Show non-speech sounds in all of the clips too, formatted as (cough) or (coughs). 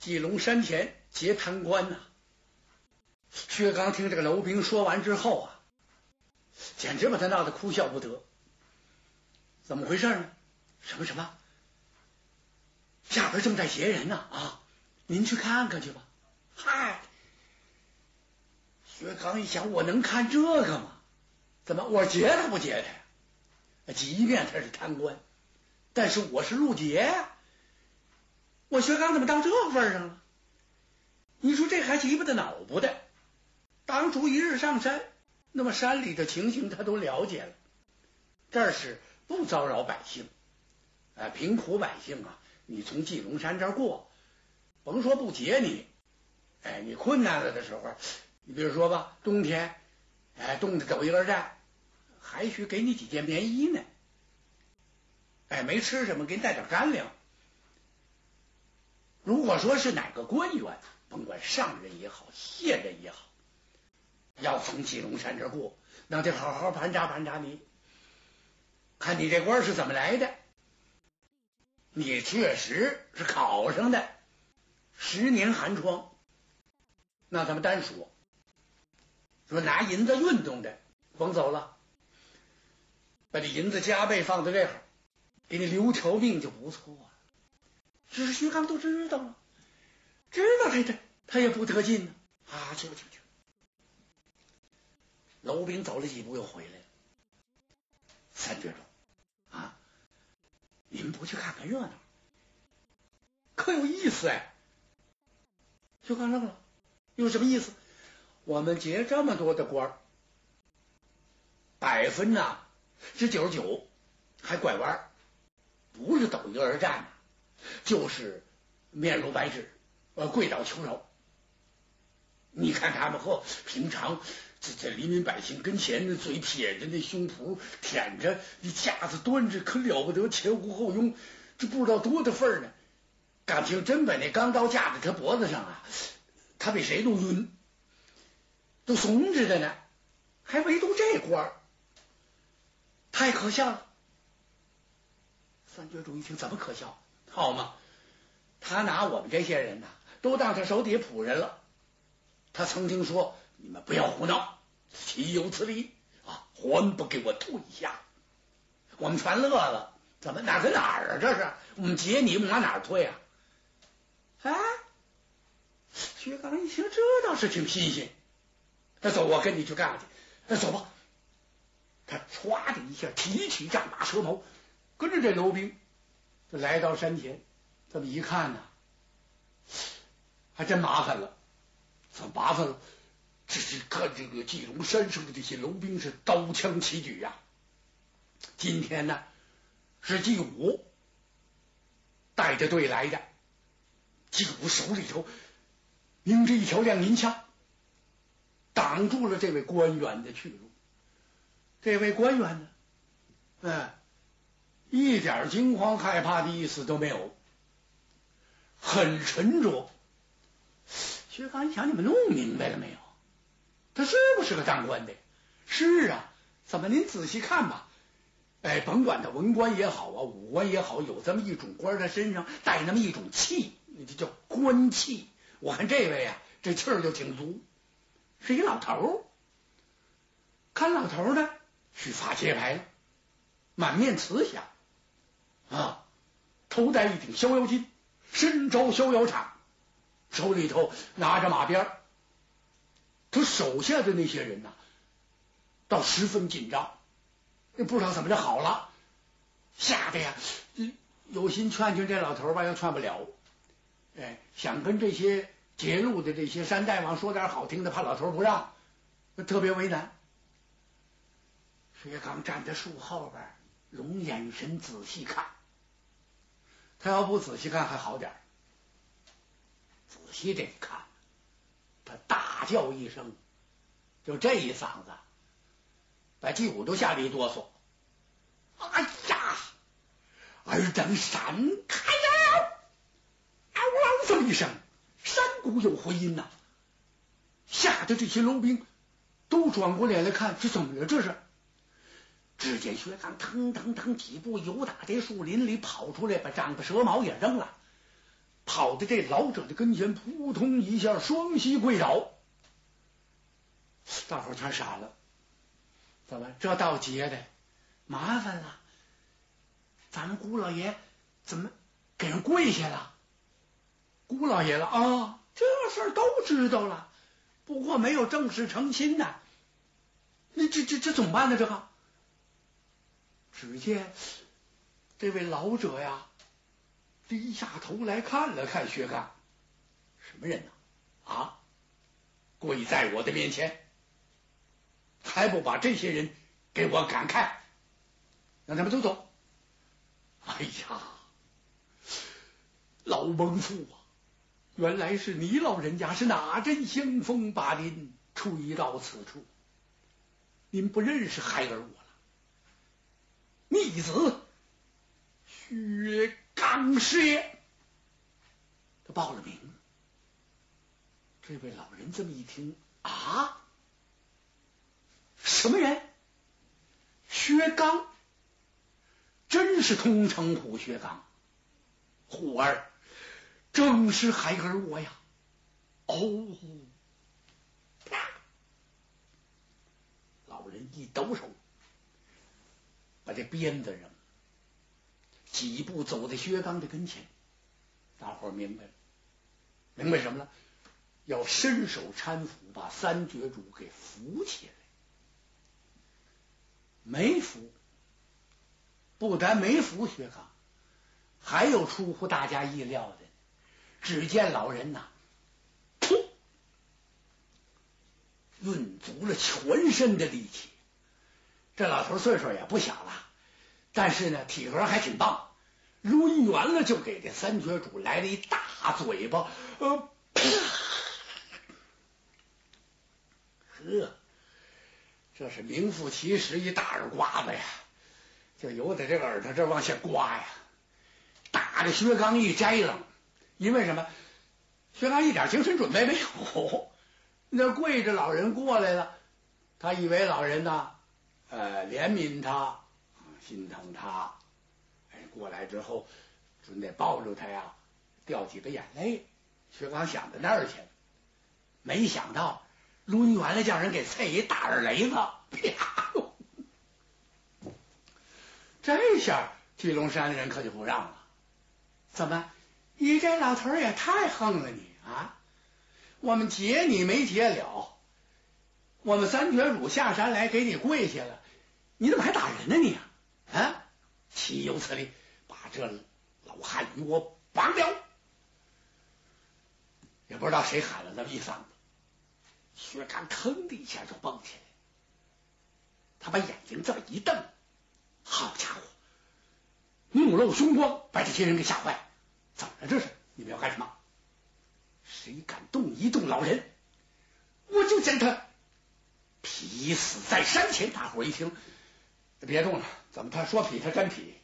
济龙山前劫贪官呐。薛刚听这个楼兵说完之后啊，简直把他闹得哭笑不得。怎么回事呢？什么什么？下边正在劫人呢啊！您去看看去吧。嗨，薛刚一想，我能看这个吗？怎么我劫他不劫他呀？即便他是贪官，但是我是路劫呀。我薛刚怎么到这份上了？你说这还急不得恼不得？当初一日上山，那么山里的情形他都了解了。这是不骚扰百姓，哎，贫苦百姓啊，你从祭龙山这儿过，甭说不劫你，哎，你困难了的时候，你比如说吧，冬天，哎，冻得走一根站，还需给你几件棉衣呢。哎，没吃什么，给你带点干粮。如果说是哪个官员，甭管上任也好，卸任也好，要从鸡龙山这过，那得好好盘查盘查你，看你这官是怎么来的。你确实是考上的，十年寒窗，那咱们单说，说拿银子运动的，甭走了，把这银子加倍放在这儿，给你留条命就不错。只是薛刚都知道了，知道他这他也不得劲呢。啊，去去去！楼兵走了几步又回来了。三绝中啊，你们不去看看热闹，可有意思哎！薛刚愣了，有什么意思？我们结这么多的官百分呐是九十九，还拐弯，不是斗一而战。就是面如白纸，呃，跪倒求饶。你看他们和平常这这黎民百姓跟前，那嘴撇着，那胸脯舔着，那架子端着，可了不得，前呼后拥，这不知道多大份儿呢。感情真把那钢刀架在他脖子上啊，他比谁都晕，都怂着的呢，还唯独这官太可笑了。三绝主一听，怎么可笑？好嘛，他拿我们这些人呐，都当他手底下仆人了。他曾经说：“你们不要胡闹，岂有此理啊！还不给我退下！”我们全乐了。怎么哪跟哪儿啊？这是我们劫你，往哪儿退啊？哎，薛刚一听，这倒是挺新鲜。那走，我跟你去干去。那走吧。他唰的一下提起战马蛇矛，跟着这刘兵。这来到山前，这么一看呢，还真麻烦了。怎么麻烦了？这是看这个鸡龙山上的这些楼兵是刀枪齐举呀。今天呢是季武带着队来的，季武手里头拎着一条亮银枪，挡住了这位官员的去路。这位官员呢，嗯。一点惊慌害怕的意思都没有，很沉着。薛刚一想，你们弄明白了没有？他是不是个当官的？是啊。怎么？您仔细看吧。哎，甭管他文官也好啊，武官也好，有这么一种官，他身上带那么一种气，这叫官气。我看这位啊，这气儿就挺足，是一老头看老头呢，须发皆白，满面慈祥。啊，头戴一顶逍遥巾，身着逍遥氅，手里头拿着马鞭他手下的那些人呐，倒十分紧张，也不知道怎么就好了，吓得呀，有心劝劝这老头吧，又劝不了。哎，想跟这些截路的这些山大王说点好听的，怕老头不让，特别为难。薛刚站在树后边，龙眼神仔细看。他要不仔细看还好点仔细这看，他大叫一声，就这一嗓子，把季武都吓得一哆嗦。哎呀！尔等闪开呀！嗷这么一声，山谷有回音呐，吓得这些楼兵都转过脸来看，这怎么了？这是。只见薛刚腾腾腾几步由打这树林里跑出来，把长的蛇矛也扔了，跑到这老者的跟前，扑通一下双膝跪倒。大伙全傻了，怎么这倒结的麻烦了？咱们姑老爷怎么给人跪下了？姑老爷了啊，这事儿都知道了，不过没有正式成亲呢。那这这这怎么办呢？这个，只见这位老者呀，低下头来看了看薛刚，什么人呢？啊，跪在我的面前，还不把这些人给我赶开，让他们都走。哎呀，老蒙父啊，原来是你老人家是哪阵香风把您吹到此处？您不认识孩儿我？逆子薛刚师爷，他报了名。这位老人这么一听啊，什么人？薛刚。真是通城虎薛刚，虎儿正是孩儿我呀！哦，啪！老人一抖手，把这鞭子扔，几步走在薛刚的跟前。大伙明白了，明白什么了？要伸手搀扶，把三绝主给扶起来。没扶。不但没扶薛刚，还有出乎大家意料的。只见老人呐，噗，运足了全身的力气。这老头岁数也不小了，但是呢，体格还挺棒。抡圆了就给这三绝主来了一大嘴巴，呃，呵，这是名副其实一大耳刮子呀！就由在这个耳朵这往下刮呀，打的薛刚一摘了，因为什么？薛刚一点精神准备没有，(laughs) 那跪着老人过来了，他以为老人呢，呃，怜悯他，心疼他，哎，过来之后准得抱住他呀，掉几个眼泪。薛刚想到那儿去了，没想到抡圆了叫人给啐一大耳雷子，啪！(laughs) 这下巨龙山的人可就不让了。怎么，你这老头也太横了你啊！我们劫你没劫了，我们三绝主下山来给你跪下了，你怎么还打人呢你？啊！岂有此理！把这老汉与我绑了！也不知道谁喊了那么一嗓子，薛刚腾的一下就蹦起来，他把眼睛这么一瞪。好家伙，目露凶光，把这些人给吓坏了。怎么了？这是你们要干什么？谁敢动一动老人，我就将他劈死在山前。大伙一听，别动了。怎么他说劈他真劈？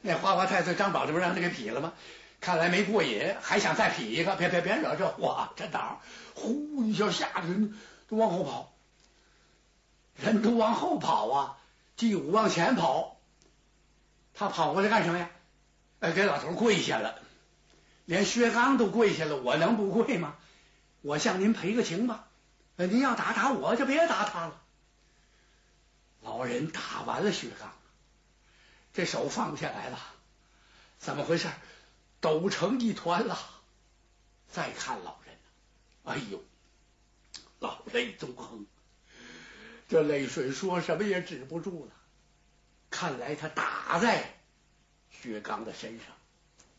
那花花太岁张宝这不让他给劈了吗？看来没过瘾，还想再劈一个。别别别惹这祸啊！这道呼一下吓得人都往后跑，人都往后跑啊！第五往前跑，他跑过来干什么呀？哎，给老头跪下了，连薛刚都跪下了，我能不跪吗？我向您赔个情吧，您要打打我就别打他了。老人打完了薛刚，这手放不下来了，怎么回事？抖成一团了。再看老人，哎呦，老泪纵横。这泪水说什么也止不住了。看来他打在薛刚的身上，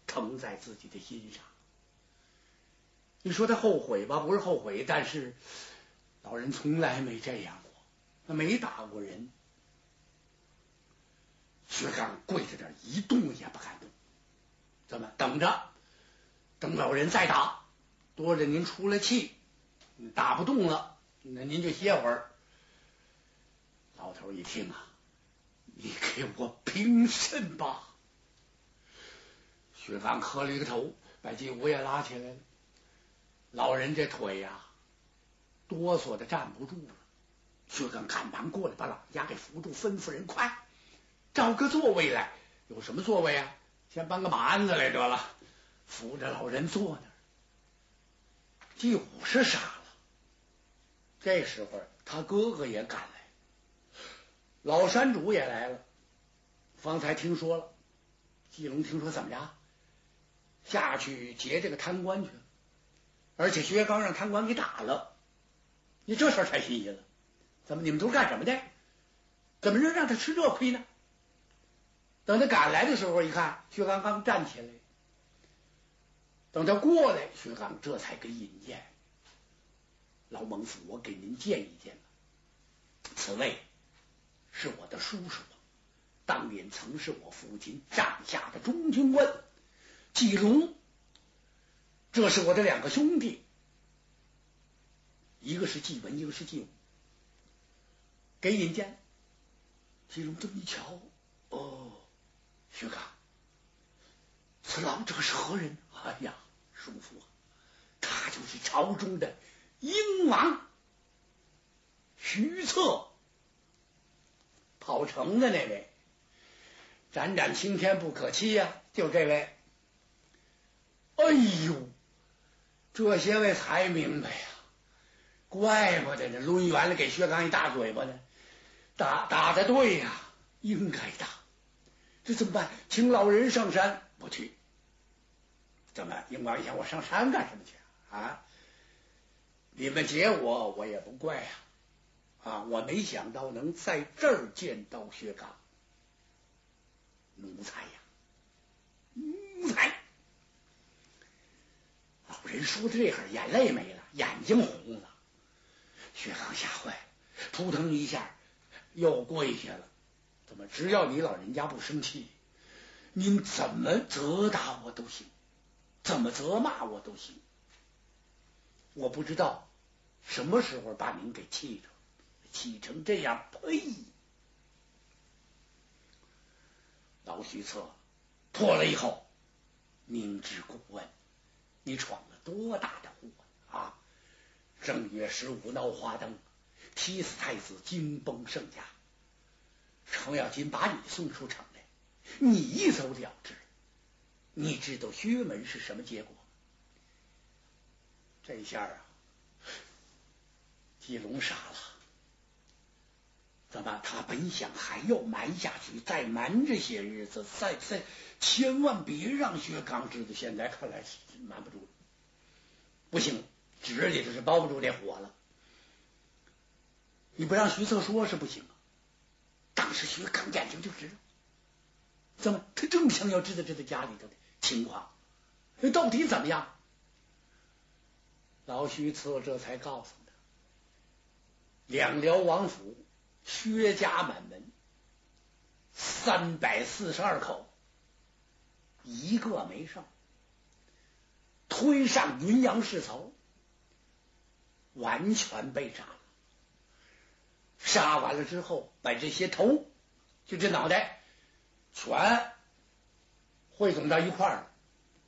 疼在自己的心上。你说他后悔吧？不是后悔，但是老人从来没这样，没打过人。薛刚跪在这儿一动也不敢动，怎么等着？等老人再打，多着您出了气，打不动了，那您就歇会儿。老头一听啊，你给我平身吧！薛刚磕了一个头，把金吾也拉起来了。老人这腿呀，哆嗦的站不住了。薛刚赶忙过来，把老人家给扶住，吩咐人快找个座位来。有什么座位啊？先搬个马鞍子来得了。扶着老人坐那儿。季武是傻了。这时候，他哥哥也赶来，老山主也来了。方才听说了，季龙听说怎么着，下去劫这个贪官去了，而且薛刚让贪官给打了。你这事儿太新鲜了，怎么你们都是干什么的？怎么能让他吃这亏呢？等他赶来的时候，一看薛刚刚站起来，等他过来，薛刚这才给引荐。老蒙府，我给您见一见。此位是我的叔叔，当年曾是我父亲帐下的中军官季龙。这是我的两个兄弟，一个是季文，一个是季武。给引荐。季龙这么一瞧，哦，薛刚，此老者是何人？哎呀，叔父，他就是朝中的。英王徐策跑城的那位，斩斩青天不可欺呀！就这位。哎呦，这些位才明白呀，怪不得这抡圆了给薛刚一大嘴巴呢。打打的对呀，应该打。这怎么办？请老人上山，不去。怎么？英王想我上山干什么去啊？你们劫我，我也不怪呀！啊，我没想到能在这儿见到薛刚，奴才呀，奴才！老人说的这会儿，眼泪没了，眼睛红了。薛刚吓坏了，扑腾一下又跪下了。怎么？只要你老人家不生气，您怎么责打我都行，怎么责骂我都行。我不知道什么时候把您给气着，气成这样，呸！老徐策破了以后，明知故问：你闯了多大的祸啊！正月十五闹花灯，踢死太子，惊崩圣驾。程咬金把你送出城来，你一走了之。你知道薛门是什么结果？这下啊，季龙傻了。怎么？他本想还要瞒下去，再瞒这些日子，再再千万别让薛刚知道。现在看来是瞒不住了，不行，纸里头是包不住这火了。你不让徐策说是不行啊。当时徐刚眼睛就直了，怎么？他正想要知道知道家里头的情况，到底怎么样？老徐策这才告诉他：两辽王府薛家满门三百四十二口，一个没剩，推上云阳市曹，完全被杀。杀完了之后，把这些头，就这脑袋，全汇总到一块儿，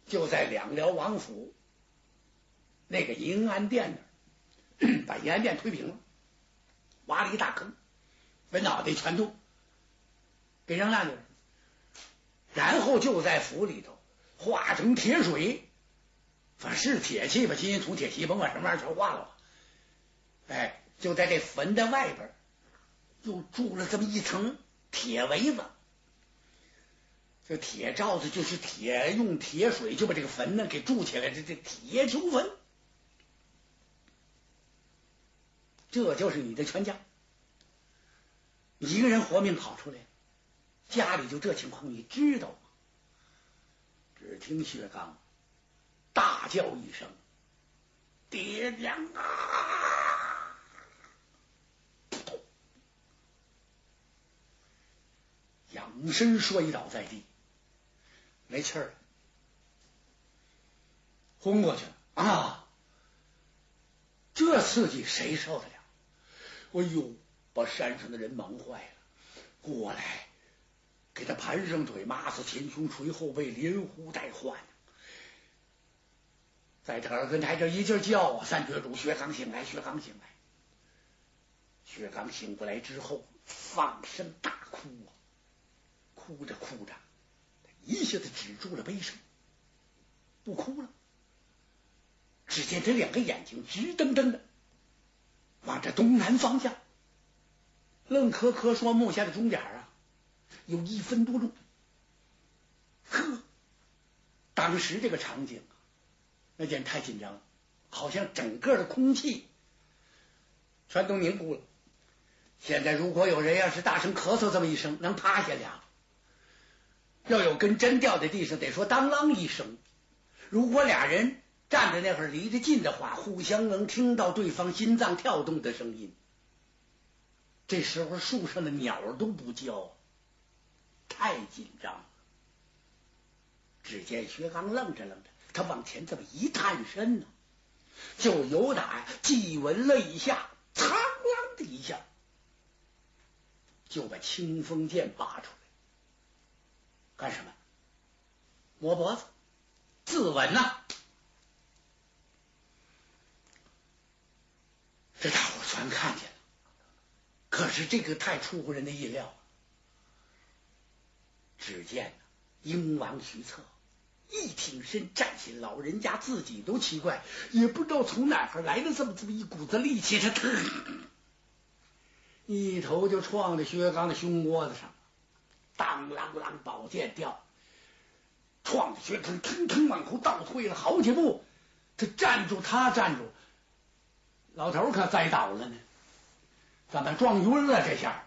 就在两辽王府。那个银安殿那儿，(clears throat) 把银安殿推平了，挖了一大坑，把脑袋全都给扔那里了。然后就在府里头化成铁水，反正是铁器吧，金银铜铁器，甭管什么玩意儿，全化了。哎，就在这坟的外边又筑了这么一层铁围子，这铁罩子就是铁，用铁水就把这个坟呢给筑起来，这这铁球坟。这就是你的全家，一个人活命跑出来，家里就这情况，你知道吗？只听薛刚大叫一声：“爹娘啊！”仰身摔倒在地，没气儿了，昏过去了啊！这刺激谁受得了？哎呦，把山上的人忙坏了，过来给他盘上腿，马死前胸，捶后背，连呼带唤。在他耳根台这一劲叫啊！三绝主薛刚醒来，薛刚醒来。薛刚醒过来之后，放声大哭啊！哭着哭着，一下子止住了悲声。不哭了。只见这两个眼睛直瞪瞪的往着东南方向，愣磕磕说木下的钟点啊，有一分多钟。呵，当时这个场景，那简直太紧张了，好像整个的空气全都凝固了。现在如果有人要是大声咳嗽这么一声，能趴下俩；要有根针掉在地上，得说当啷一声。如果俩人站在那会儿离得近的话，互相能听到对方心脏跳动的声音。这时候树上的鸟都不叫，太紧张了。只见薛刚愣着愣着，他往前这么一探身呢，就有打既闻了一下，苍啷的一下，就把清风剑拔出来，干什么？摸脖子自刎呐！这大伙全看见了，可是这个太出乎人的意料了。只见英王徐策一挺身站起，老人家自己都奇怪，也不知道从哪儿来的这么这么一股子力气，他腾 (coughs) 一头就撞在薛刚的胸窝子上，当啷啷，宝剑掉，撞的薛刚腾腾往后倒退了好几步，他站住，他站住。老头可栽倒了呢，怎么撞晕了？这下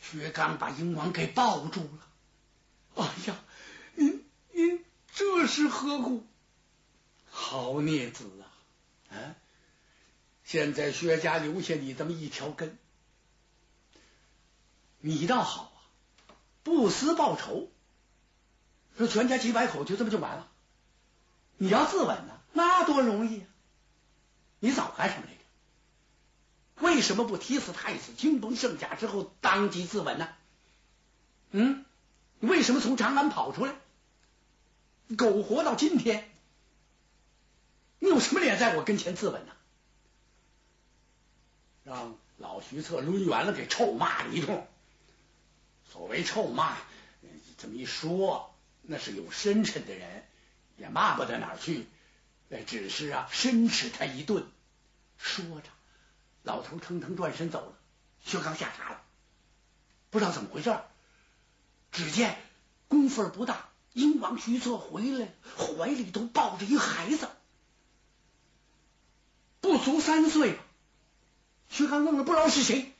薛刚把英王给抱住了。哎呀，您您这是何故？好孽子啊！啊，现在薛家留下你这么一条根，你倒好，不思报仇，说全家几百口就这么就完了。你要自刎呢，那多容易啊！你早干什么来着？为什么不踢死太子，惊崩圣甲之后当即自刎呢？嗯，你为什么从长安跑出来，苟活到今天？你有什么脸在我跟前自刎呢？让老徐策抡圆了给臭骂了一通。所谓臭骂，这么一说，那是有深沉的人也骂不到哪儿去，只是啊，申斥他一顿。说着。老头腾腾转身走了，薛刚吓傻了，不知道怎么回事。只见功夫不大，英王徐策回来，怀里头抱着一孩子，不足三岁。薛刚愣了，不知道是谁。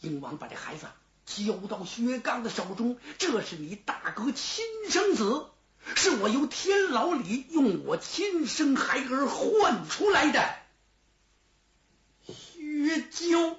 英王把这孩子交到薛刚的手中这是你大哥亲生子是我由天牢里用我亲生孩儿换出来的。薛娇